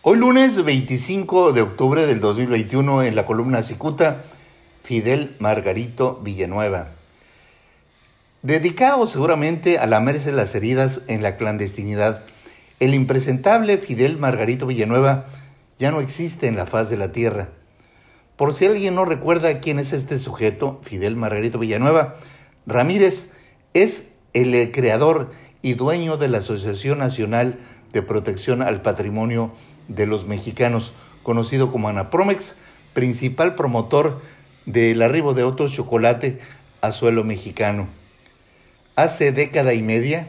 Hoy lunes 25 de octubre del 2021 en la columna Cicuta, Fidel Margarito Villanueva. Dedicado seguramente a lamerse las heridas en la clandestinidad, el impresentable Fidel Margarito Villanueva ya no existe en la faz de la tierra. Por si alguien no recuerda quién es este sujeto, Fidel Margarito Villanueva, Ramírez es el creador y dueño de la Asociación Nacional de Protección al Patrimonio de los Mexicanos, conocido como Anapromex, principal promotor del arribo de otro chocolate a suelo mexicano. Hace década y media,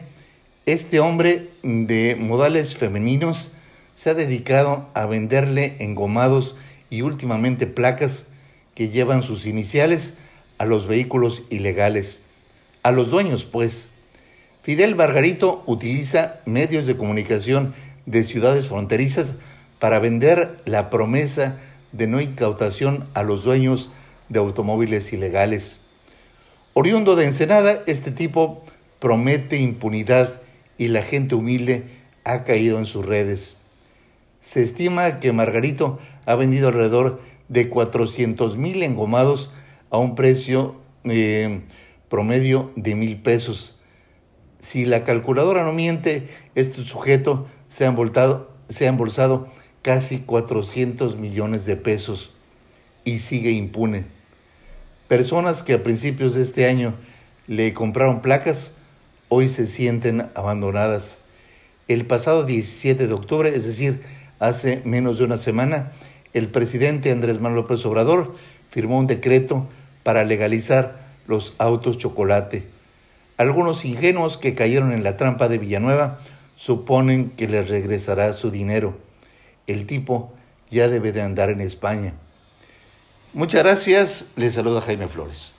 este hombre de modales femeninos se ha dedicado a venderle engomados y últimamente placas que llevan sus iniciales a los vehículos ilegales, a los dueños pues. Fidel Margarito utiliza medios de comunicación de ciudades fronterizas para vender la promesa de no incautación a los dueños de automóviles ilegales. Oriundo de Ensenada, este tipo promete impunidad y la gente humilde ha caído en sus redes. Se estima que Margarito ha vendido alrededor de 400 mil engomados a un precio eh, promedio de mil pesos. Si la calculadora no miente, este sujeto se ha, se ha embolsado casi 400 millones de pesos y sigue impune. Personas que a principios de este año le compraron placas, hoy se sienten abandonadas. El pasado 17 de octubre, es decir, hace menos de una semana, el presidente Andrés Manuel López Obrador firmó un decreto para legalizar los autos chocolate. Algunos ingenuos que cayeron en la trampa de Villanueva suponen que les regresará su dinero el tipo ya debe de andar en España. Muchas gracias, les saluda Jaime Flores.